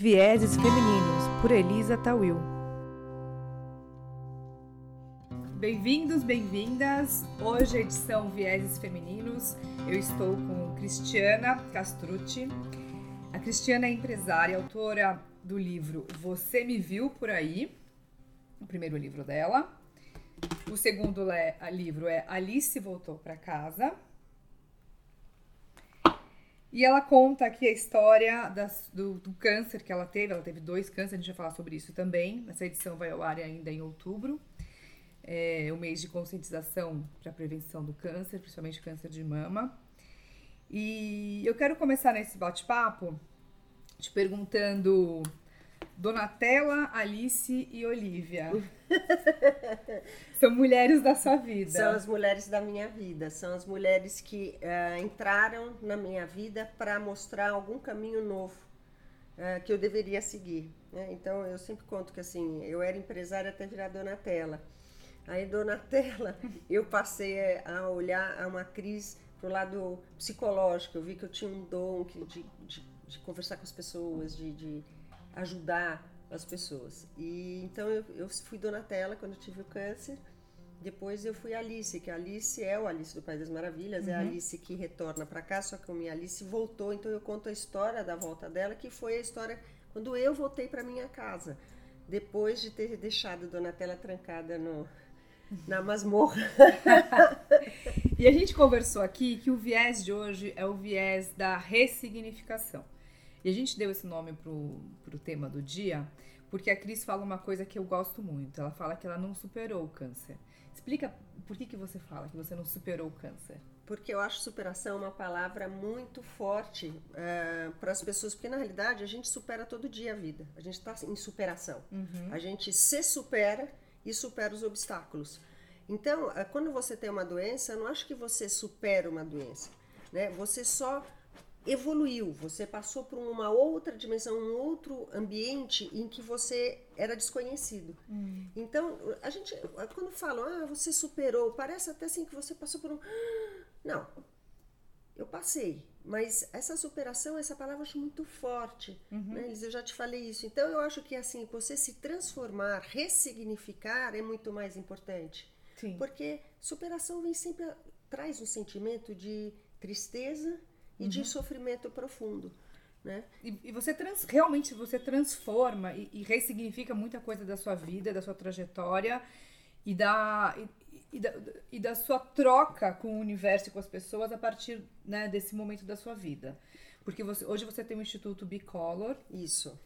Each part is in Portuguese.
Vieses Femininos, por Elisa Tawil. Bem-vindos, bem-vindas. Hoje, a edição Vieses Femininos. Eu estou com Cristiana Castrucci. A Cristiana é empresária, autora do livro Você Me Viu Por Aí, o primeiro livro dela. O segundo livro é Alice Voltou para Casa. E ela conta aqui a história das, do, do, câncer que ela teve. Ela teve dois cânceres, a gente vai falar sobre isso também. Essa edição vai ao ar ainda em outubro. É o mês de conscientização para a prevenção do câncer, principalmente câncer de mama. E eu quero começar nesse bate-papo te perguntando Donatella, Alice e Olivia. são mulheres da sua vida. São as mulheres da minha vida. São as mulheres que uh, entraram na minha vida para mostrar algum caminho novo uh, que eu deveria seguir. Né? Então eu sempre conto que assim, eu era empresária até virar Donatella. Aí Donatella, eu passei a olhar a uma crise pro lado psicológico. Eu vi que eu tinha um dom de, de, de conversar com as pessoas, de, de ajudar as pessoas. E então eu, eu fui Donatella quando eu tive o câncer. Depois eu fui Alice, que a Alice é o Alice do País das Maravilhas, uhum. é a uhum. Alice que retorna para cá, só que a minha Alice voltou, então eu conto a história da volta dela, que foi a história quando eu voltei para minha casa, depois de ter deixado Donatella trancada no, na masmorra. e a gente conversou aqui que o viés de hoje é o viés da ressignificação. E a gente deu esse nome pro, pro tema do dia porque a Cris fala uma coisa que eu gosto muito. Ela fala que ela não superou o câncer. Explica por que, que você fala que você não superou o câncer. Porque eu acho superação uma palavra muito forte uh, para as pessoas, porque na realidade a gente supera todo dia a vida. A gente está em superação. Uhum. A gente se supera e supera os obstáculos. Então, uh, quando você tem uma doença, eu não acho que você supera uma doença. Né? Você só evoluiu, você passou por uma outra dimensão, um outro ambiente em que você era desconhecido. Hum. Então, a gente, quando falam, ah, você superou, parece até assim que você passou por um. Não, eu passei, mas essa superação, essa palavra eu acho muito forte, uhum. né? eu já te falei isso. Então, eu acho que assim, você se transformar, ressignificar é muito mais importante. Sim. Porque superação vem sempre, traz um sentimento de tristeza e uhum. de sofrimento profundo. Né? E, e você trans, realmente você transforma e, e, ressignifica muita coisa da sua vida, da sua trajetória e da, e, da, e da sua troca com o universo e com as pessoas a partir né, desse momento da sua vida. Porque você, hoje você tem o Instituto Bicolor. Isso.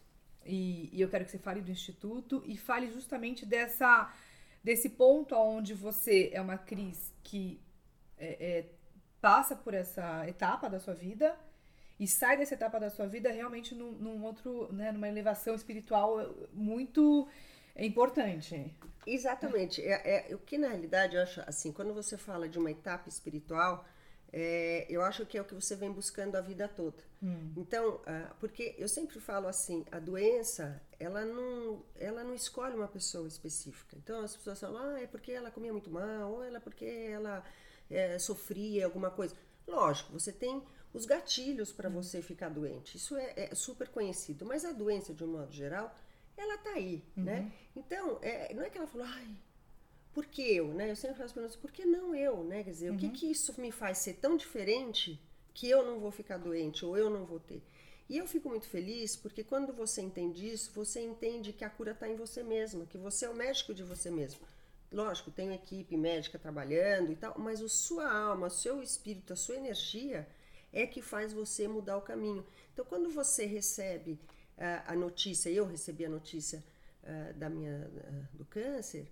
E, e eu quero que você fale do Instituto e fale justamente dessa, desse ponto onde você é uma Cris que é, é, passa por essa etapa da sua vida e sai dessa etapa da sua vida realmente num, num outro, né, numa elevação espiritual muito importante. Exatamente. É, é, o que na realidade eu acho assim, quando você fala de uma etapa espiritual, é, eu acho que é o que você vem buscando a vida toda. Hum. Então, uh, porque eu sempre falo assim, a doença, ela não, ela não escolhe uma pessoa específica. Então as pessoas falam, ah, é porque ela comia muito mal, ou ela é porque ela é, sofria alguma coisa. Lógico, você tem os gatilhos para você ficar doente. Isso é, é, super conhecido. Mas a doença, de um modo geral, ela tá aí, uhum. né? Então, é, não é que ela falou, ai, por que eu, né? Eu sempre faço perguntas, por que não eu, né? Quer dizer, uhum. o que uhum. que isso me faz ser tão diferente que eu não vou ficar doente ou eu não vou ter? E eu fico muito feliz porque quando você entende isso, você entende que a cura está em você mesma, que você é o médico de você mesmo. Lógico, tem equipe médica trabalhando e tal, mas a sua alma, o seu espírito, a sua energia é que faz você mudar o caminho. Então, quando você recebe uh, a notícia, eu recebi a notícia uh, da minha, uh, do câncer,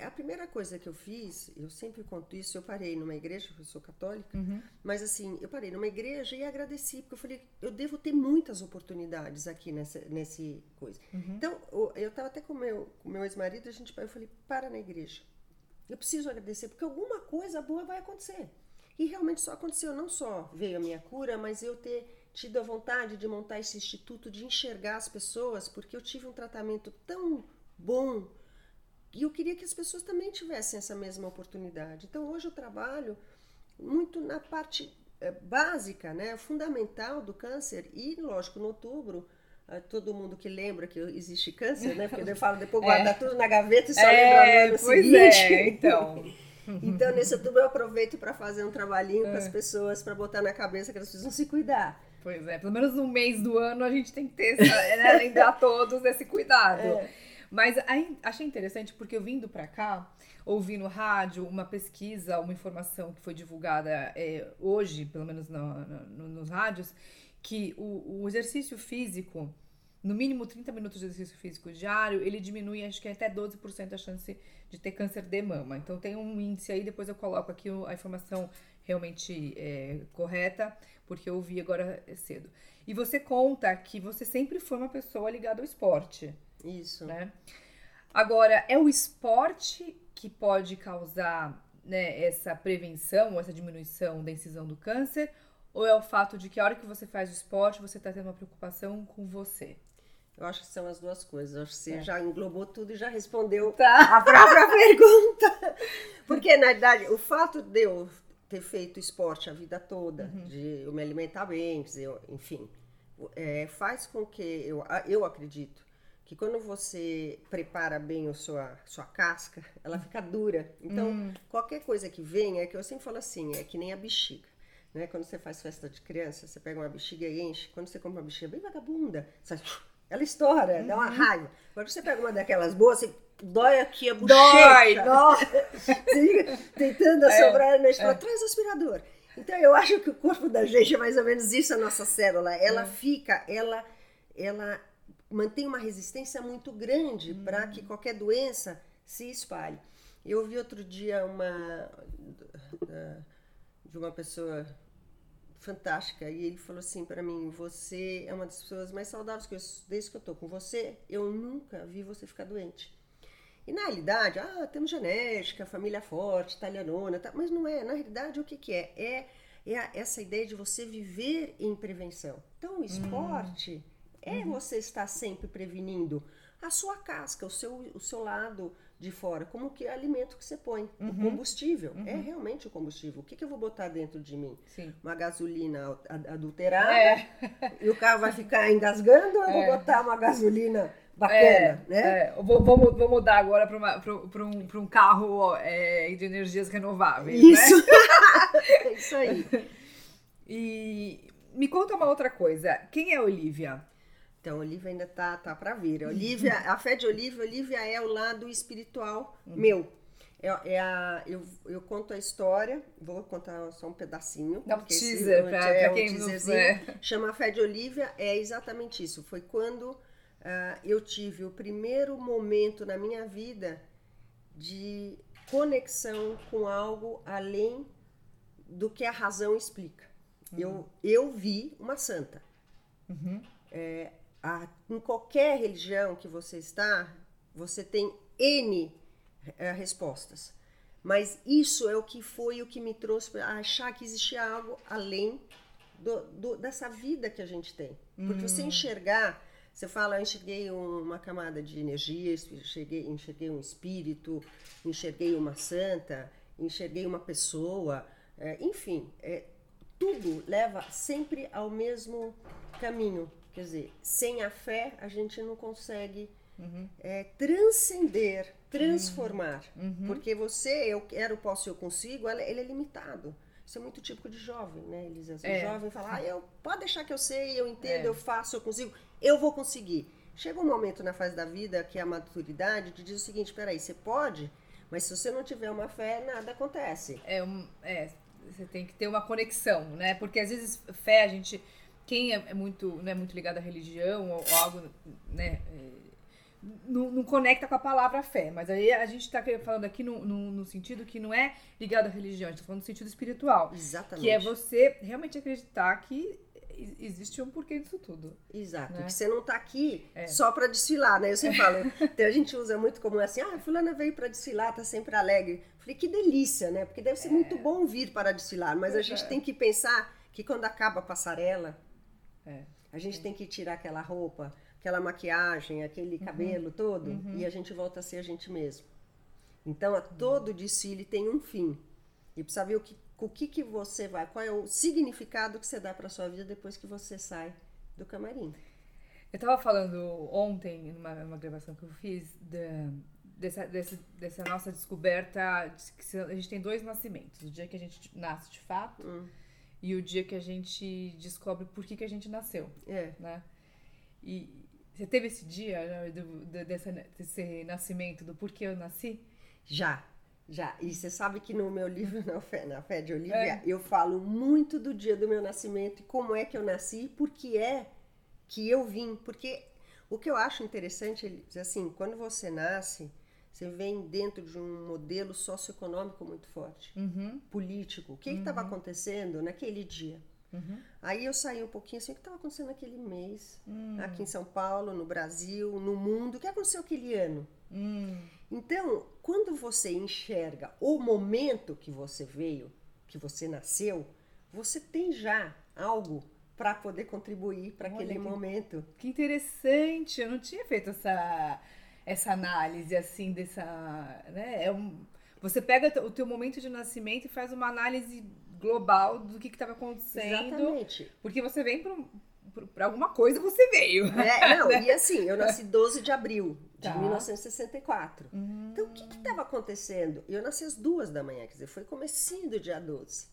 a primeira coisa que eu fiz, eu sempre conto isso, eu parei numa igreja, eu sou católica, uhum. mas assim, eu parei numa igreja e agradeci, porque eu falei, eu devo ter muitas oportunidades aqui nessa nesse coisa. Uhum. Então, eu estava até com meu, o meu ex-marido, a gente eu falei, para na igreja. Eu preciso agradecer, porque alguma coisa boa vai acontecer. E realmente só aconteceu, não só veio a minha cura, mas eu ter tido a vontade de montar esse instituto, de enxergar as pessoas, porque eu tive um tratamento tão bom, e eu queria que as pessoas também tivessem essa mesma oportunidade. Então hoje eu trabalho muito na parte é, básica, né, fundamental do câncer e, lógico, no outubro todo mundo que lembra que existe câncer, né? Porque eu falo, depois guarda é. tudo na gaveta e só é, lembra no ano pois seguinte. É, então. então, nesse outubro eu aproveito para fazer um trabalhinho é. com as pessoas, para botar na cabeça que elas precisam se cuidar. Pois é, pelo menos um mês do ano a gente tem que ter, né, lembrar todos esse cuidado. É. Mas aí, achei interessante porque eu vindo para cá, ouvi no rádio uma pesquisa, uma informação que foi divulgada é, hoje, pelo menos no, no, nos rádios, que o, o, exercício físico, no mínimo 30 minutos de exercício físico diário, ele diminui, acho que é até 12% a chance de ter câncer de mama. Então tem um índice aí, depois eu coloco aqui a informação realmente é, correta, porque eu ouvi agora cedo. E você conta que você sempre foi uma pessoa ligada ao esporte. Isso. Né? Agora, é o esporte que pode causar né, essa prevenção, essa diminuição da incisão do câncer? Ou é o fato de que a hora que você faz o esporte, você está tendo uma preocupação com você? Eu acho que são as duas coisas. Eu acho que você é. já englobou tudo e já respondeu tá. a própria pergunta. Porque, na verdade, o fato de eu ter feito esporte a vida toda, uhum. de eu me alimentar bem, dizer, enfim, é, faz com que eu, eu acredito que quando você prepara bem a sua, sua casca, ela fica dura. Então, hum. qualquer coisa que venha, é que eu sempre falo assim, é que nem a bexiga. Né? Quando você faz festa de criança, você pega uma bexiga e enche. Quando você compra uma bexiga bem vagabunda, você, ela estoura, uhum. dá uma uhum. raiva. Quando você pega uma daquelas boas, você dói aqui a bochecha. Dói, dói. você fica tentando assobrar é, energia. É. Traz o aspirador. Então, eu acho que o corpo da gente é mais ou menos isso, a nossa célula. Ela é. fica, ela, ela mantém uma resistência muito grande uhum. para que qualquer doença se espalhe. Eu ouvi outro dia uma de uma pessoa fantástica e ele falou assim para mim: "Você é uma das pessoas mais saudáveis que eu, desde que eu tô com você, eu nunca vi você ficar doente". E na realidade, ah, temos genética, família forte, italianona, tá, mas não é. Na realidade, o que, que é? É, é essa ideia de você viver em prevenção. Então, o esporte. Hum é uhum. você estar sempre prevenindo a sua casca, o seu, o seu lado de fora, como que é alimento que você põe, uhum. o combustível, é uhum. é realmente o combustível. O que, que eu vou botar dentro de mim? Sim. Uma gasolina adulterada é. e o carro vai ficar engasgando ou eu é. vou botar uma gasolina bacana, é, né? É. Vou, vou, vou, mudar agora para um, um carro é, de energias renováveis. Né? Isso, né? é isso aí. E me conta uma outra coisa. Quem é Olivia? Então, Olivia ainda tá, tá para vir. Olivia, a fé de Olivia, Olivia é o lado espiritual uhum. meu. É, é, a, eu, eu conto a história, vou contar só um pedacinho. Dá um teaser para é, quem um não Chama a fé de Olivia, é exatamente isso. Foi quando uh, eu tive o primeiro momento na minha vida de conexão com algo além do que a razão explica. Uhum. Eu, eu vi uma santa. Uhum. É, a, em qualquer religião que você está, você tem N é, respostas. Mas isso é o que foi o que me trouxe para achar que existia algo além do, do, dessa vida que a gente tem. Porque hum. você enxergar, você fala, eu enxerguei uma camada de energia, enxerguei, enxerguei um espírito, enxerguei uma santa, enxerguei uma pessoa, é, enfim, é, tudo leva sempre ao mesmo caminho. Quer dizer, sem a fé a gente não consegue uhum. é, transcender, transformar. Uhum. Porque você, eu quero, posso, eu consigo, ele é limitado. Isso é muito típico de jovem, né, Elisa? O é. jovem fala, ah, eu, pode deixar que eu sei, eu entendo, é. eu faço, eu consigo, eu vou conseguir. Chega um momento na fase da vida, que é a maturidade, de dizer o seguinte, peraí, você pode, mas se você não tiver uma fé, nada acontece. É, um, é você tem que ter uma conexão, né? Porque às vezes fé a gente quem é, é muito, né, muito ligado à religião ou, algo, né, é, não, não, conecta com a palavra fé. Mas aí a gente está falando aqui no, no, no, sentido que não é ligado à religião, a gente está falando no sentido espiritual. Exatamente. Que é você realmente acreditar que existe um porquê disso tudo. Exato. Né? Que você não está aqui é. só para desfilar, né? Eu sempre falo, então a gente usa muito como assim, ah, fulana veio para desfilar, tá sempre alegre. Falei, que delícia, né? Porque deve ser é. muito bom vir para desfilar, mas a gente é. tem que pensar que quando acaba a passarela, é. A gente tem que tirar aquela roupa, aquela maquiagem, aquele uhum. cabelo todo uhum. e a gente volta a ser a gente mesmo. Então, a todo desfile tem um fim. E precisa ver o que, o que, que você vai, qual é o significado que você dá para sua vida depois que você sai do camarim. Eu tava falando ontem, numa, numa gravação que eu fiz, da, dessa, dessa, dessa nossa descoberta de que a gente tem dois nascimentos. O dia que a gente nasce de fato Hum. E o dia que a gente descobre por que, que a gente nasceu, É. né? E você teve esse dia né, do, do- dessa, desse nascimento, do porquê eu nasci? Já, já. E você sabe que no meu livro, na Fé, na Fé de Olivia, É. eu falo muito do dia do meu nascimento e como é que eu nasci e por que é que eu vim. Porque o que eu acho interessante, assim, quando você nasce, você vem dentro de um modelo socioeconômico muito forte, Uhum. político. O que estava acontecendo naquele dia? Uhum. Aí eu saí um pouquinho assim, o que estava acontecendo naquele mês, Hum. aqui em São Paulo, no Brasil, no mundo, o que aconteceu aquele ano? Hum. Então, quando você enxerga o momento que você veio, que você nasceu, você tem já algo para poder contribuir para aquele que- momento. Que interessante, eu não tinha feito essa, essa análise assim dessa, né? É um, você pega o teu momento de nascimento e faz uma análise global do que estava acontecendo, Exatamente. porque você vem para alguma coisa você veio. É, não, e assim, eu nasci 12 de abril de Tá. 1964. Então, o que estava acontecendo? Eu nasci às duas da manhã, quer dizer, foi comecinho do dia 12,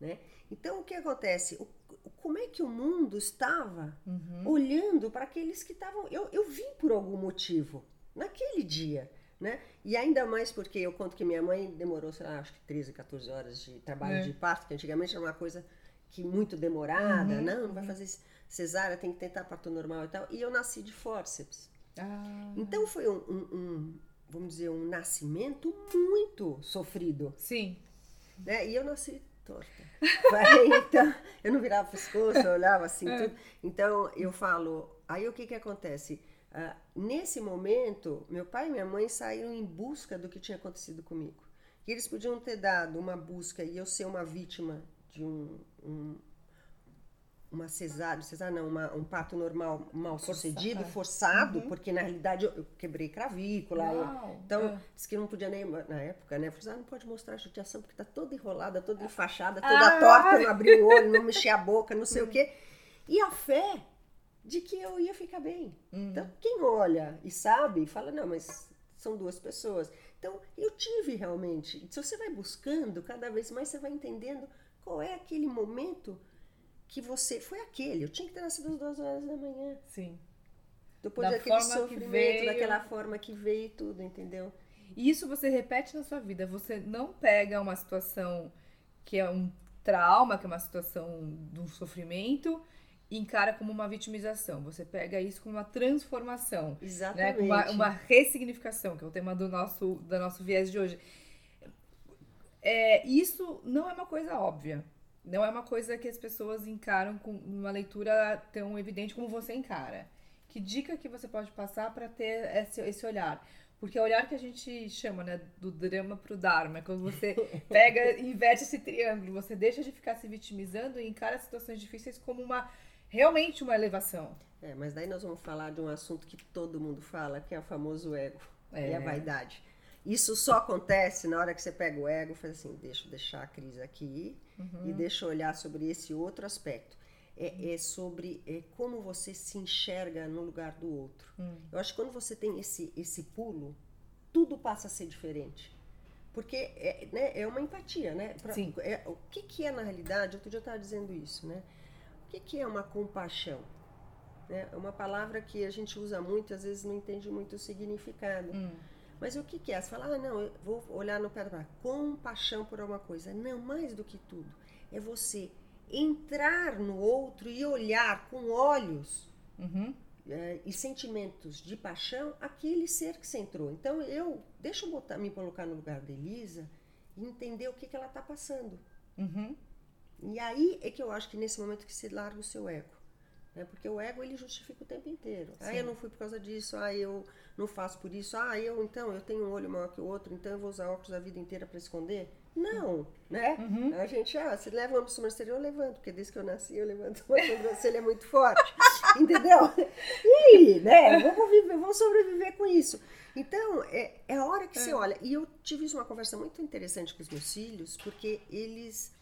né? Então, o que acontece? O- como é que o mundo estava olhando para aqueles que estavam... Eu, eu vim por algum motivo, naquele dia, né? E ainda mais porque eu conto que minha mãe demorou, sei lá, acho que 13, 14 horas de trabalho É. de parto, que antigamente era uma coisa que muito demorada, Uhum, não, não vai fazer cesárea, tem que tentar parto normal e tal. E eu nasci de fórceps. Ah, Então foi um, um- um, vamos dizer, um nascimento muito sofrido, sim. né? E eu nasci torta. Então, eu não virava pescoço, eu olhava assim, É. tudo. Então eu falo, aí o que que acontece? Ah, nesse momento, meu pai e minha mãe saíram em busca do que tinha acontecido comigo. E eles podiam ter dado uma busca e eu ser uma vítima de um, um- uma cesárea, cesárea não, uma- um parto normal mal sucedido, forçado, porque na realidade eu, eu quebrei clavícula. eu- então, é. disse que não podia nem, na época, né? Falei, ah, não pode mostrar a judiação porque tá toda enrolada, toda enfaixada, toda Ah. torta, não abrir o olho, não mexer a boca, não sei o quê. E a fé de que eu ia ficar bem. Então, quem olha e sabe, fala, não, mas são duas pessoas. Então, eu tive realmente. Se você vai buscando, cada vez mais você vai entendendo qual é aquele momento que você. Foi aquele. Eu tinha que ter nascido às duas horas da manhã. Sim. Depois Da daquele forma que sofrimento, veio. daquela forma que veio e tudo, entendeu? E isso você repete na sua vida. Você não pega uma situação que é um trauma, que é uma situação de um sofrimento, encara como uma vitimização. Você pega isso como uma transformação. Né? Exatamente. Com Uma, uma ressignificação, que é o tema do nosso, do nosso viés de hoje. É, isso não é uma coisa óbvia. Não é uma coisa que as pessoas encaram com uma leitura tão evidente como você encara. Que dica que você pode passar para ter esse, esse olhar? Porque é o olhar que a gente chama, né, do drama pro dharma, é quando você pega inverte esse triângulo, você deixa de ficar se vitimizando e encara situações difíceis como uma realmente uma elevação. É, mas daí nós vamos falar de um assunto que todo mundo fala, que é o famoso ego É. e a vaidade. Isso só acontece na hora que você pega o ego e faz assim, deixa eu deixar a crise aqui e deixa eu olhar sobre esse outro aspecto. É, é sobre é, como você se enxerga no lugar do outro. Eu acho que quando você tem esse, esse pulo, tudo passa a ser diferente. Porque é, né, é uma empatia, né? Pra- Sim. é- o que, que é na realidade? Outro dia eu estava dizendo isso, né? O que, é uma compaixão? né? É uma palavra que a gente usa muito, às vezes não entende muito o significado. Mas o que, que é? Você fala, ah, não, eu vou olhar no pé da. Compaixão por alguma coisa. Não, mais do que tudo. É você entrar no outro e olhar com olhos Uhum. eh, e sentimentos de paixão aquele ser que você entrou. Então eu, deixa eu botar, me colocar no lugar da Elisa e entender o que, que ela está passando. Uhum. E aí é que eu acho que nesse momento que você larga o seu ego. Né? Porque o ego ele justifica o tempo inteiro. Ah, Sim. eu não fui por causa disso, ah, eu não faço por isso, ah, eu então, eu tenho um olho maior que o outro, então eu vou usar óculos a vida inteira para esconder. Não, né? Uhum. A gente, ah, se leva uma sobrancelha, eu levanto, porque desde que eu nasci eu levanto uma sobrancelha muito forte. Entendeu? E aí, né? Vamos, viver, vamos sobreviver com isso. Então, é, é a hora que você olha. E eu tive uma conversa muito interessante com os meus filhos, porque eles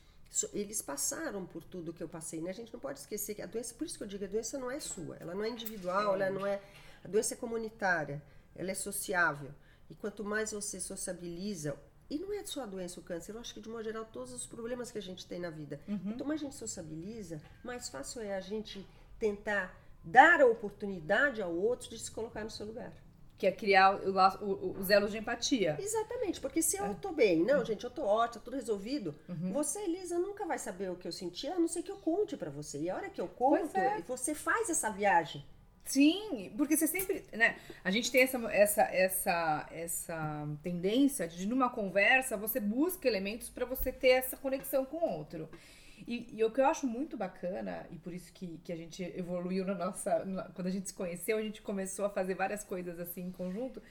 eles passaram por tudo que eu passei, né? A gente não pode esquecer que a doença, por isso que eu digo, a doença não é sua, ela não é individual, ela não é, a doença é comunitária, ela é sociável. E quanto mais você sociabiliza, e não é só a doença, o câncer, eu acho que de modo geral todos os problemas que a gente tem na vida. Uhum. Quanto mais a gente sociabiliza, mais fácil é a gente tentar dar a oportunidade ao outro de se colocar no seu lugar que é criar o, o, os elos de empatia. Exatamente, porque se eu é. tô bem, não, gente, eu tô ótima, tudo resolvido, uhum. você, Elisa, nunca vai saber o que eu senti, a não ser que eu conte para você. E a hora que eu conto, é. você faz essa viagem. Sim, porque você sempre, né? A gente tem essa, essa, essa, essa tendência de, numa conversa, você busca elementos para você ter essa conexão com o outro. E, e, o que eu acho muito bacana, e por isso que, que a gente evoluiu na nossa. Na, quando a gente se conheceu, a gente começou a fazer várias coisas assim em conjunto,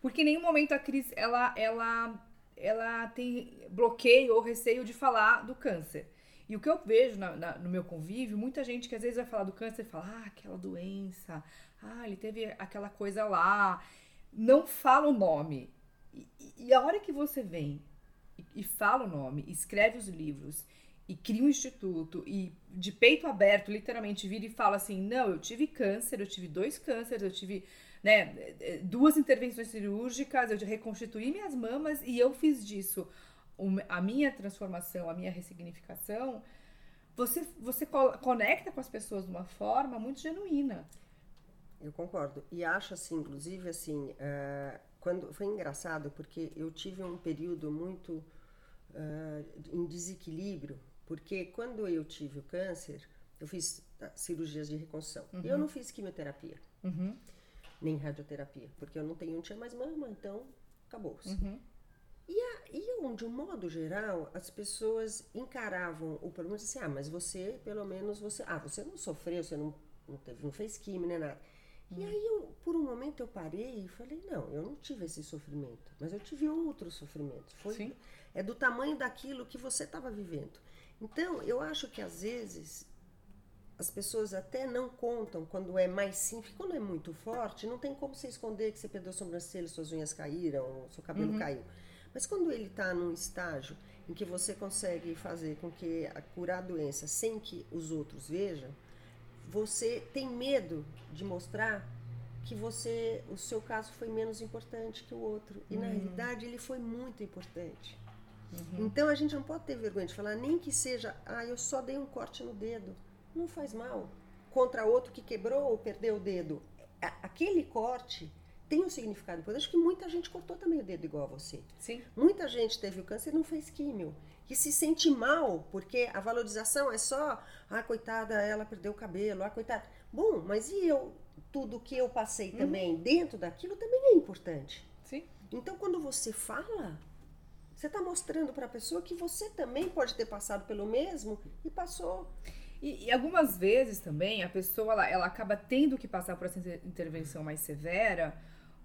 porque em nenhum momento a Cris ela, ela, ela tem bloqueio ou receio de falar do câncer. E o que eu vejo na, na, no meu convívio, muita gente que às vezes vai falar do câncer e fala, ah, aquela doença, ah, ele teve aquela coisa lá, não fala o nome. E, e a hora que você vem e, e fala o nome, escreve os livros e cria um instituto e de peito aberto, literalmente vira e fala assim: não, eu tive câncer, eu tive dois cânceres, eu tive né, duas intervenções cirúrgicas, eu reconstituí minhas mamas e eu fiz disso a minha transformação, a minha ressignificação. Você, você conecta com as pessoas de uma forma muito genuína. Eu concordo. E acho assim, inclusive, assim, uh, quando foi engraçado porque eu tive um período muito uh, em desequilíbrio porque quando eu tive o câncer, eu fiz ah, cirurgias de reconstrução. Uhum. Eu não fiz quimioterapia, uhum. nem radioterapia, porque eu não tenho, não tinha mais mama, então acabou-se. Uhum. E, a, e de um modo geral, as pessoas encaravam o problema assim, ah, mas você, pelo menos, você, ah, você não sofreu, você não, não, teve, não fez quimio, nem nada. E uhum. aí, eu, por um momento, eu parei e falei, não, eu não tive esse sofrimento, mas eu tive outro sofrimento. Foi, Sim. É do tamanho daquilo que você estava vivendo. Então, eu acho que às vezes as pessoas até não contam quando é mais simples, quando é muito forte, não tem como você esconder que você perdeu a sobrancelha, suas unhas caíram, seu cabelo uhum. caiu. Mas quando ele está num estágio em que você consegue fazer com que a curar a doença sem que os outros vejam, você tem medo de mostrar que você, o seu caso foi menos importante que o outro. E uhum. na realidade ele foi muito importante. Uhum. Então a gente não pode ter vergonha de falar, nem que seja, ah, eu só dei um corte no dedo. Não faz mal. Contra outro que quebrou ou perdeu o dedo. Aquele corte tem um significado importante. Acho que muita gente cortou também o dedo igual a você. Sim. Muita gente teve o câncer e não fez químio. E se sente mal, porque a valorização é só, ah, coitada, ela perdeu o cabelo, ah, coitada. Bom, mas e eu, tudo que eu passei uhum. também dentro daquilo também é importante. Sim. Então, quando você fala, você está mostrando para a pessoa que você também pode ter passado pelo mesmo e passou. E, e, algumas vezes também a pessoa ela, ela acaba tendo que passar por essa intervenção mais severa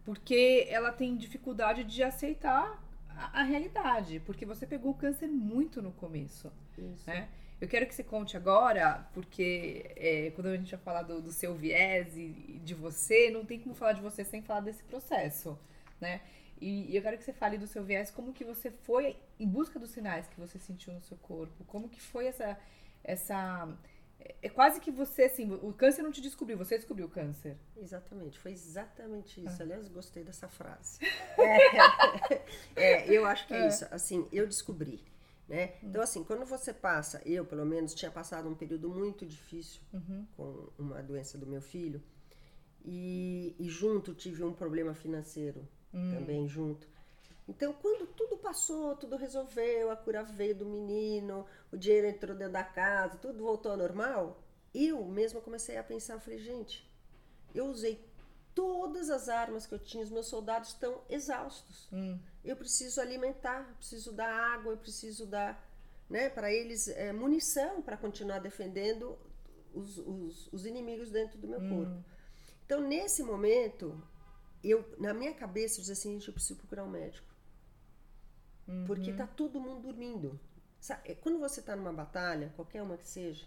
porque ela tem dificuldade de aceitar a, a realidade, porque você pegou o câncer muito no começo. Isso. Né? Eu quero que você conte agora, porque é, quando a gente vai falar do, do seu viés e, e de você, não tem como falar de você sem falar desse processo, né? E, eu quero que você fale do seu viés, como que você foi em busca dos sinais que você sentiu no seu corpo, como que foi essa essa é quase que você assim, o câncer não te descobriu, você descobriu o câncer. Exatamente, foi exatamente isso. Ah. Aliás, gostei dessa frase. é, é, eu acho que é, é, isso. Assim, eu descobri. Né? Hum. Então, assim, quando você passa, eu pelo menos tinha passado um período muito difícil uhum. com uma doença do meu filho, e, e junto tive um problema financeiro hum. também junto. Então, quando tudo passou, tudo resolveu, a cura veio do menino, o dinheiro entrou dentro da casa, tudo voltou ao normal, eu mesma comecei a pensar, falei, gente, eu usei todas as armas que eu tinha, os meus soldados estão exaustos. Hum. Eu preciso alimentar, preciso dar água, eu preciso dar né, para eles é, munição para continuar defendendo os, os, os, inimigos dentro do meu hum. corpo. Então, nesse momento, eu, na minha cabeça, eu dizia assim, gente, eu preciso procurar um médico. Uhum. Porque tá todo mundo dormindo. Sabe, é, quando você tá numa batalha, qualquer uma que seja,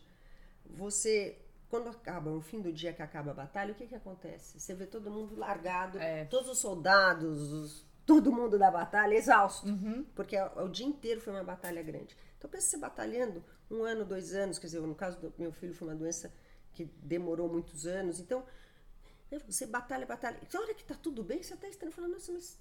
você quando acaba, no fim do dia que acaba a batalha, o que que acontece? Você vê todo mundo largado, é. todos os soldados, os, todo mundo da batalha exausto, uhum. porque o, o, dia inteiro foi uma batalha grande. Então pensa você batalhando um ano, dois anos, quer dizer, no caso do meu filho foi uma doença que demorou muitos anos. Então, né, você batalha, batalha. E na hora que tá tudo bem, você até está falando, nossa, mas.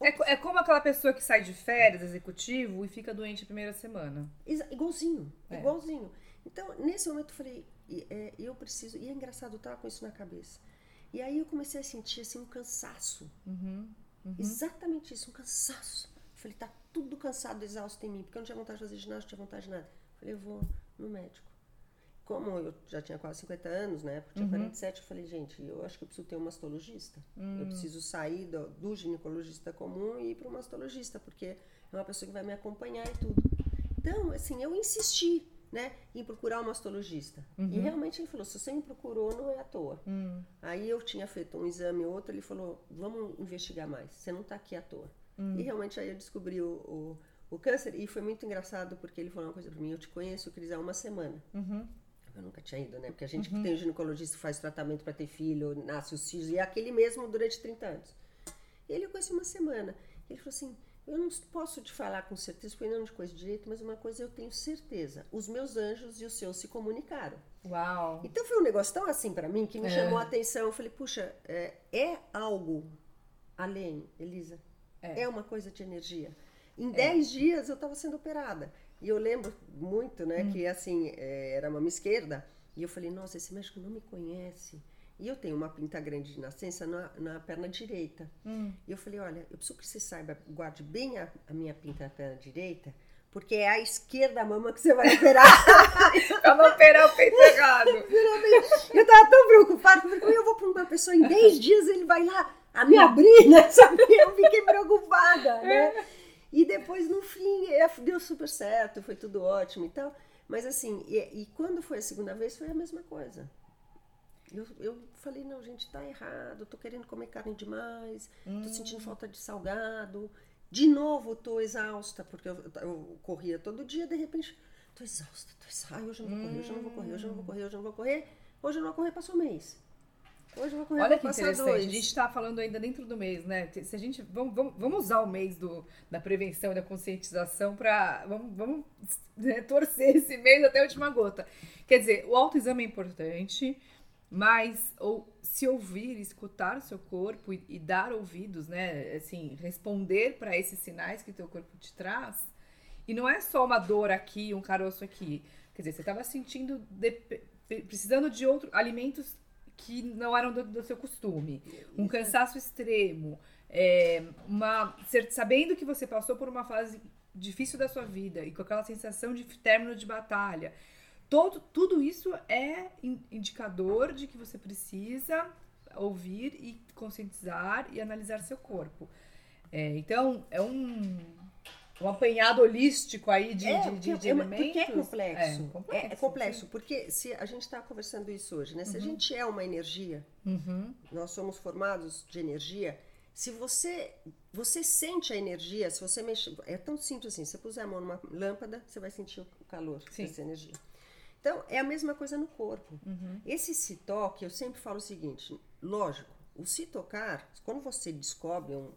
É, é como aquela pessoa que sai de férias, executivo, e fica doente a primeira semana. Igualzinho, é. igualzinho. Então, nesse momento eu falei, é, eu preciso. E é engraçado, eu tava com isso na cabeça. E aí eu comecei a sentir assim um cansaço. Uhum, uhum. Exatamente isso, um cansaço. Eu falei, tá tudo cansado, exausto em mim, porque eu não tinha vontade de fazer ginástica, não tinha vontade de nada. Eu falei, eu vou no médico como eu já tinha quase 50 anos, né? Porque tinha uhum. 47, eu falei, gente, eu acho que eu preciso ter um mastologista. Uhum. Eu hum. preciso sair do, do ginecologista comum e ir para o mastologista, porque é uma pessoa que vai me acompanhar e tudo. Então, assim, eu insisti, né, em procurar um mastologista. Uhum. E realmente ele falou, se você me procurou, não é à toa. Hum. Aí eu tinha feito um exame ou outro, ele falou, vamos investigar mais, você não está aqui à toa. Hum. E realmente aí eu descobri o, o, o, câncer, e foi muito engraçado, porque ele falou uma coisa para mim, eu te conheço, Cris, há uma semana. Uhum. Eu nunca tinha ido, né? Porque a gente uhum. que tem um ginecologista faz tratamento para ter filho, nasce os filhos, e é aquele mesmo durante 30 anos. E ele eu conheci uma semana. Ele falou assim: Eu não posso te falar com certeza, porque eu não te conheço direito, mas uma coisa eu tenho certeza: os meus anjos e os seus se comunicaram. Uau! Então foi um negócio tão assim para mim que me é. chamou a atenção. Eu falei: Puxa, é, é algo além, Elisa. É. é uma coisa de energia. Em 10 é. dias eu estava sendo operada. E eu lembro muito, né, hum. que assim, é, era mama esquerda, e eu falei, nossa, esse médico não me conhece. E eu tenho uma pinta grande de nascença na, na perna direita. Hum. E eu falei, olha, eu preciso que você saiba, guarde bem a, a minha pinta na perna direita, porque é a esquerda mama que você vai operar. pra não operar o peito errado. eu tava tão preocupada, porque eu vou pra uma pessoa em 10 dias, ele vai lá a me abrir, né? Sabe? Eu fiquei preocupada, né? E depois, no fim, é, deu super certo, foi tudo ótimo e tal. Mas assim, e, e quando foi a segunda vez, foi a mesma coisa. Eu, eu falei, não, gente, tá errado, tô querendo comer carne demais, hum. tô sentindo falta de salgado. De novo, tô exausta, porque eu, eu corria todo dia, de repente, tô exausta, tô exausta. Hoje eu não vou correr, hoje eu não vou correr, hoje eu não vou correr, hoje eu não vou correr. Hoje eu não vou correr, passou um mês. Hoje eu vou correr Olha que interessante, dois. a gente está falando ainda dentro do mês, né? Se a gente vamos, vamos, vamos usar o mês do, da prevenção e da conscientização para vamos, vamos né, torcer esse mês até a última gota. Quer dizer, o autoexame é importante, mas ou se ouvir, escutar o seu corpo e, e dar ouvidos, né? Assim, responder para esses sinais que teu corpo te traz. E não é só uma dor aqui, um caroço aqui. Quer dizer, você estava sentindo de, precisando de outros alimentos que não eram do, do seu costume, um cansaço extremo, é, uma, sabendo que você passou por uma fase difícil da sua vida e com aquela sensação de término de batalha. Todo, tudo isso é indicador de que você precisa ouvir e conscientizar e analisar seu corpo. É, então, é um um apanhado holístico aí de, é, de, de, de é, elementos. Porque é complexo. É complexo, é, é complexo porque se a gente está conversando isso hoje, né? Se uhum. a gente é uma energia, uhum. nós somos formados de energia. Se você você sente a energia, se você mexe, é tão simples assim. Se você puser a mão numa lâmpada, você vai sentir o calor Sim. dessa energia. Então é a mesma coisa no corpo. Uhum. Esse se toque, eu sempre falo o seguinte: lógico, o se tocar, quando você descobre um,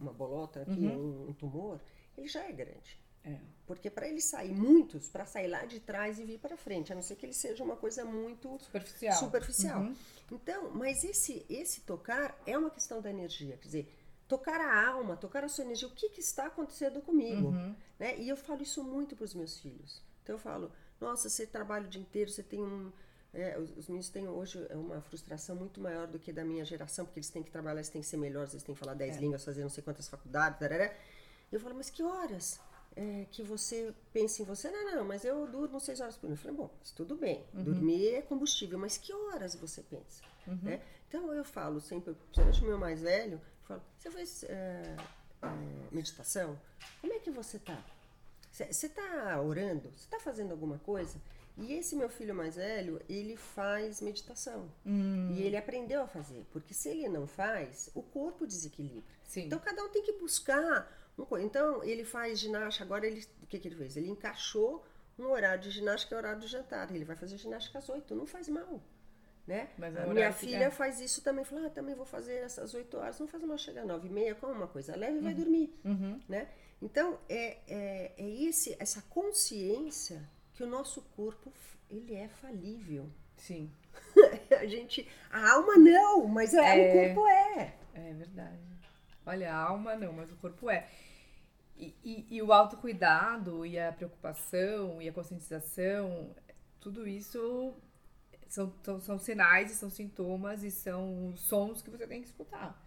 uma bolota aqui, uhum. um, um tumor ele já é grande. É. Porque para ele sair muitos, para sair lá de trás e vir para frente, a não ser que ele seja uma coisa muito superficial. superficial. Uhum. Então, mas esse esse tocar é uma questão da energia, quer dizer, tocar a alma, tocar a sua energia, o que, que está acontecendo comigo, uhum. né? E eu falo isso muito para os meus filhos. Então eu falo, nossa, você trabalha o dia inteiro, você tem um é, os, os meninos têm hoje uma frustração muito maior do que da minha geração, porque eles têm que trabalhar, eles têm que ser melhores, eles têm que falar 10 é. línguas, fazer não sei quantas faculdades, tarará. Eu falo, mas que horas é, que você pensa em você? Não, não, mas eu durmo seis horas por noite. Eu falei, bom, mas tudo bem, uhum. dormir é combustível, mas que horas você pensa? Uhum. Né? Então eu falo sempre, principalmente o meu mais velho, eu falo, você faz é, é, meditação? Como é que você tá? Você está orando? Você está fazendo alguma coisa? E esse meu filho mais velho, ele faz meditação. Hum. E ele aprendeu a fazer. Porque se ele não faz, o corpo desequilibra. Sim. Então cada um tem que buscar então, ele faz ginástica, agora ele, o que, que ele fez? Ele encaixou um horário de ginástica e horário de jantar. Ele vai fazer ginástica às oito, não faz mal. Né? Mas é a minha que- filha é. faz isso também. Fala, ah, também vou fazer essas 8 horas. Não faz uma chegar às 9 e meia, como uma coisa leve e vai dormir. Uhum. Né? Então, é, é, é esse, essa consciência que o nosso corpo ele é falível. Sim, A gente, a alma não, mas é, É. o corpo é. é verdade. Olha, a alma não, mas o corpo é. E, e, o autocuidado, e a preocupação, e a conscientização, tudo isso são, são, são sinais e são sintomas e são sons que você tem que escutar.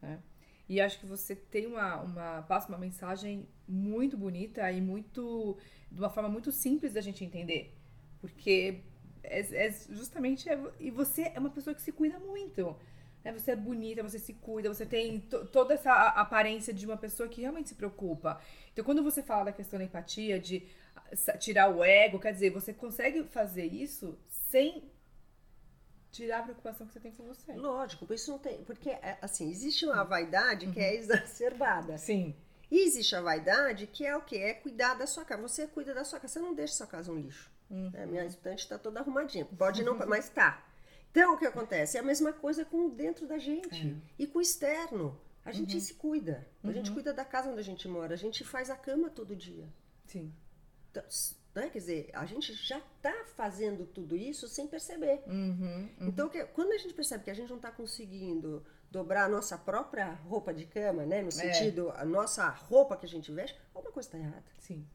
Né? E acho que você tem uma, uma. passa uma mensagem muito bonita e muito. de uma forma muito simples da gente entender. Porque é, é justamente. é- e você é uma pessoa que se cuida muito. Né? Você é bonita, você se cuida, você tem to- toda essa aparência de uma pessoa que realmente se preocupa. Então, quando você fala da questão da empatia, de sa- tirar o ego, quer dizer, você consegue fazer isso sem tirar a preocupação que você tem com você. Lógico, isso não tem. Porque, é, assim, existe uma vaidade que é exacerbada. Sim. E existe a vaidade que é o quê? É cuidar da sua casa. Você cuida da sua casa, você não deixa sua casa um lixo. né? Minha estante está toda arrumadinha. Pode não, mas tá. Então, o que acontece? É a mesma coisa com dentro da gente e com o externo. A gente se cuida. A gente cuida da casa onde a gente mora. A gente faz a cama todo dia. Sim. Então, né? Quer dizer, a gente já está fazendo tudo isso sem perceber. Uhum. Então, que- quando a gente percebe que a gente não está conseguindo dobrar a nossa própria roupa de cama, né? No sentido, a nossa roupa que a gente veste, alguma coisa está errada. Sim.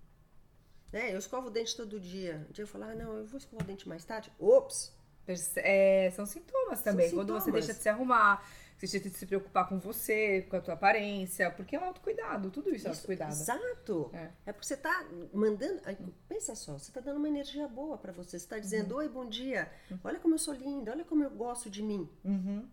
Né? Eu escovo o dente todo dia. Um dia eu falo, ah, não, eu vou escovar o dente mais tarde. Ops! É, são sintomas também. Quando você sintomas. deixa de se arrumar, você deixa de se preocupar com você, com a tua aparência, porque é um autocuidado, tudo isso é Isso- autocuidado. Exato. É. É. porque você está mandando. aí, Pensa só, você está dando uma energia boa para você. Você está dizendo, oi, bom dia. Olha como eu sou linda, olha como eu gosto de mim. Uhum.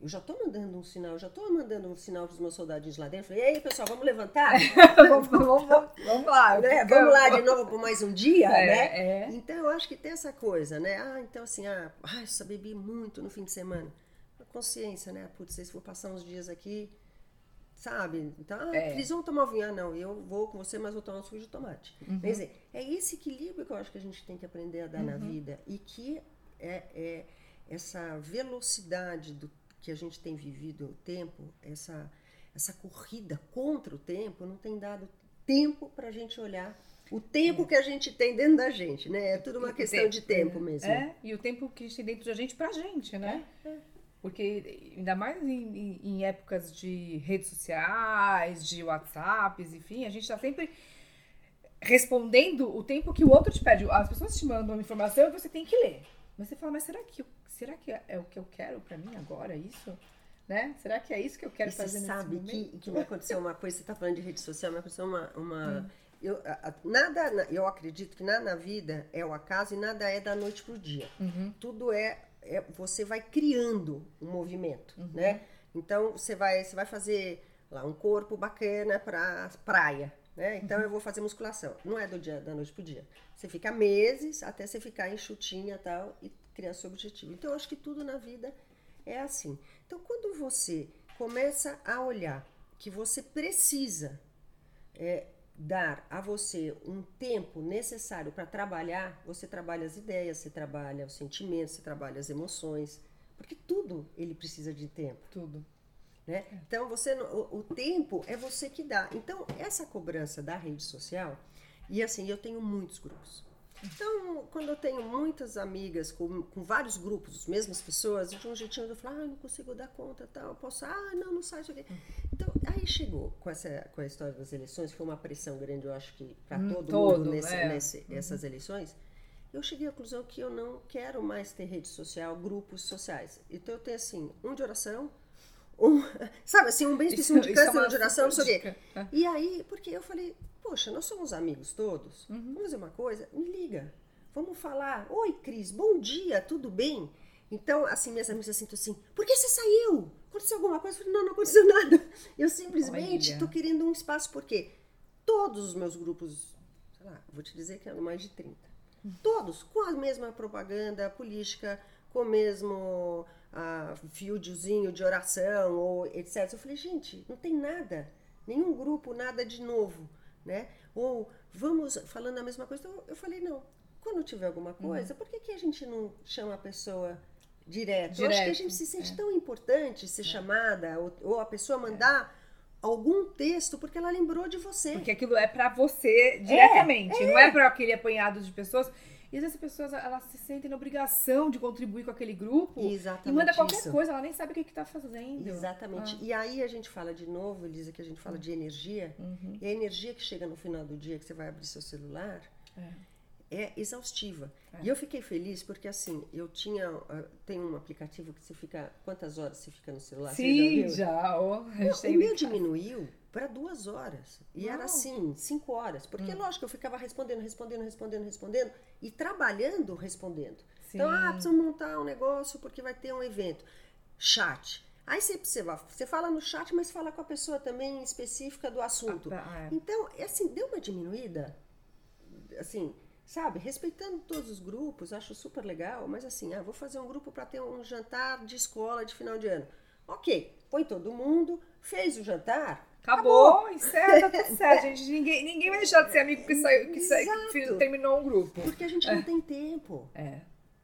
Eu já estou mandando um sinal, eu já estou mandando um sinal para os meus soldadinhos lá dentro. Falei, ei, pessoal, vamos levantar? vamos, vamos, vamos, lá. né? Vamos lá de novo por mais um dia, É, né? é. Então eu acho que tem essa coisa, né? Ah, então assim, ah, ah, só bebi muito no fim de semana. A consciência, né? Putz, se vou passar uns dias aqui, sabe? Então, ah, É. Cris, vamos tomar vinho. Ah, não, eu vou com você, mas vou tomar um suco de tomate. Uhum. Quer dizer, é esse equilíbrio que eu acho que a gente tem que aprender a dar na Uhum. vida e que é, é essa velocidade do que a gente tem vivido o tempo, essa, essa corrida contra o tempo, não tem dado tempo para a gente olhar o tempo que a gente tem dentro da gente, né? É tudo uma questão de tempo mesmo. É, e o tempo que a gente tem dentro da gente pra gente, né? Porque ainda mais em, em- em épocas de redes sociais, de WhatsApps, enfim, a gente tá sempre respondendo o tempo que o outro te pede. As pessoas te mandam uma informação e você tem que ler. Mas você fala, mas será que, eu- será que é o que eu quero pra mim agora, isso? Né? Será que é isso que eu quero E você fazer nesse sabe momento? que, que me aconteceu uma coisa, você está falando de rede social, me aconteceu uma. uma Hum. eu, a- nada, na- eu acredito que nada na vida é o acaso e nada é da noite pro dia. Uhum. Tudo é, é- Você vai criando um movimento, Uhum. né? Então você vai, você vai fazer lá um corpo bacana para praia. Né? Então Uhum. eu vou fazer musculação. Não é do dia da noite pro dia. Você fica meses até você ficar enxutinha e tal e criar seu objetivo. Então eu acho que tudo na vida é assim. Então quando você começa a olhar que você precisa é, dar a você um tempo necessário para trabalhar, você trabalha as ideias, você trabalha os sentimentos, você trabalha as emoções, porque tudo ele precisa de tempo. Tudo. Né? Então você o, o tempo é você que dá. Então essa cobrança da rede social e assim eu tenho muitos grupos. Então quando eu tenho muitas amigas com, com vários grupos, as mesmas pessoas, de um jeitinho eu falo, ah, não consigo dar conta, tal, posso, ah, não, não sai isso aqui. Então aí chegou com essa com a história das eleições, que foi uma pressão grande, eu acho que para Hum, todo, todo, mundo nesse, é. nesse- essas eleições. Eu cheguei à conclusão que eu não quero mais ter rede social, grupos sociais. Então eu tenho assim, um de oração, um, sabe assim, um bem específico de é câncer, uma um de oração, não sei o quê. É. E aí, porque eu falei, poxa, nós somos amigos todos, Uhum. vamos fazer uma coisa? Me liga, vamos falar. Oi, Cris, bom dia, tudo bem? Então, assim, minhas amigas assim, assim, por que você saiu? Aconteceu alguma coisa? Eu falei, não, não aconteceu nada. Eu simplesmente tô querendo um espaço, porque todos os meus grupos, sei lá, vou te dizer que eram mais de 30. Todos com a mesma propaganda política, com o mesmo ah, fiozinho de oração, ou etc. Eu falei, gente, não tem nada, nenhum grupo, nada de novo, né? Ou vamos falando a mesma coisa. Então eu falei, não, quando tiver alguma coisa, por que, que a gente não chama a pessoa Direto. Direto. Eu acho que a gente se sente é. tão importante ser é. chamada, ou, ou, a pessoa mandar algum texto porque ela lembrou de você. Porque aquilo é para você diretamente, não é para aquele apanhado de pessoas. E às vezes as pessoas elas se sentem na obrigação de contribuir com aquele grupo. Exatamente. E manda qualquer isso. coisa, ela nem sabe o que está fazendo. Exatamente. Ah. E aí a gente fala de novo, Elisa, que a gente fala de energia. Uhum. E a energia que chega no final do dia, que você vai abrir seu celular, é, é exaustiva. É. E eu fiquei feliz porque assim, eu tinha. Uh, tem um aplicativo que você fica. Quantas horas você fica no celular? Sim, já. já oh, o meu diminuiu para duas horas. E Uau. era assim, cinco horas. Porque, hum. lógico, eu ficava respondendo, respondendo, respondendo, respondendo e trabalhando respondendo. Sim. Então, ah, precisamos montar um negócio porque vai ter um evento. Chat. Aí você, você, você fala no chat, mas fala com a pessoa também específica do assunto. Ah, é. Então, é assim, deu uma diminuída. Assim, sabe? Respeitando todos os grupos, acho super legal, mas assim, ah, vou fazer um grupo para ter um jantar de escola de final de ano. Ok, põe todo mundo, fez o jantar, Acabou, Acabou. encerra, tá tudo certo, gente. Ninguém, ninguém vai deixar de ser amigo que, saiu, que, saiu, que terminou um grupo. Porque a gente não é. tem tempo. É,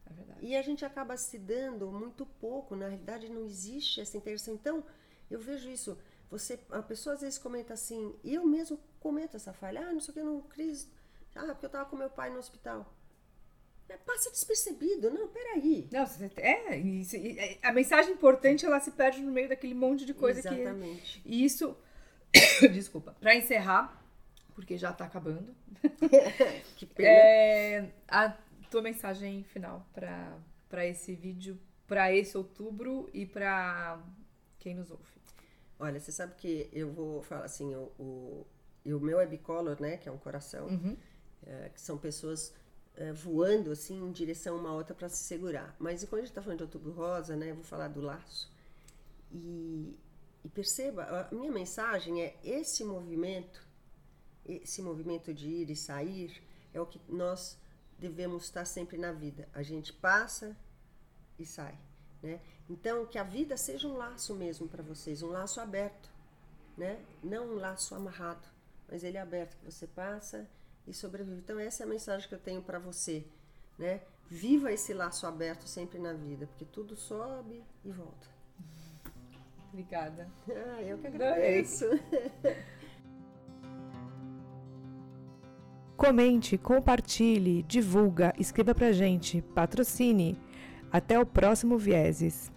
é verdade. E a gente acaba se dando muito pouco. Na realidade, não existe essa interação. Então, eu vejo isso. Você, a pessoa às vezes comenta assim, e eu mesmo comento essa falha. Ah, não sei o que, não, Cris. Ah, porque eu tava com meu pai no hospital. É, passa despercebido. Não, peraí. Não, é, isso, é, a mensagem importante ela se perde no meio daquele monte de coisa Exatamente. que. E isso Desculpa. Para encerrar, porque já está acabando. que pena. É, a tua mensagem final para esse vídeo, para esse outubro e para quem nos ouve. Olha, você sabe que eu vou falar assim, o, o, o meu é bicolor, né, que é um coração, uhum. é, que são pessoas é, voando assim em direção uma outra para se segurar. Mas quando a gente está falando de outubro rosa, né, eu vou falar do laço. E e perceba, a minha mensagem é esse movimento, esse movimento de ir e sair, é o que nós devemos estar sempre na vida. A gente passa e sai, né? Então que a vida seja um laço mesmo para vocês, um laço aberto, né? Não um laço amarrado, mas ele é aberto que você passa e sobrevive. Então essa é a mensagem que eu tenho para você, né? Viva esse laço aberto sempre na vida, porque tudo sobe e volta. Obrigada. Ah, eu que agradeço. Comente, compartilhe, divulga, escreva pra gente, patrocine. Até o próximo Vieses.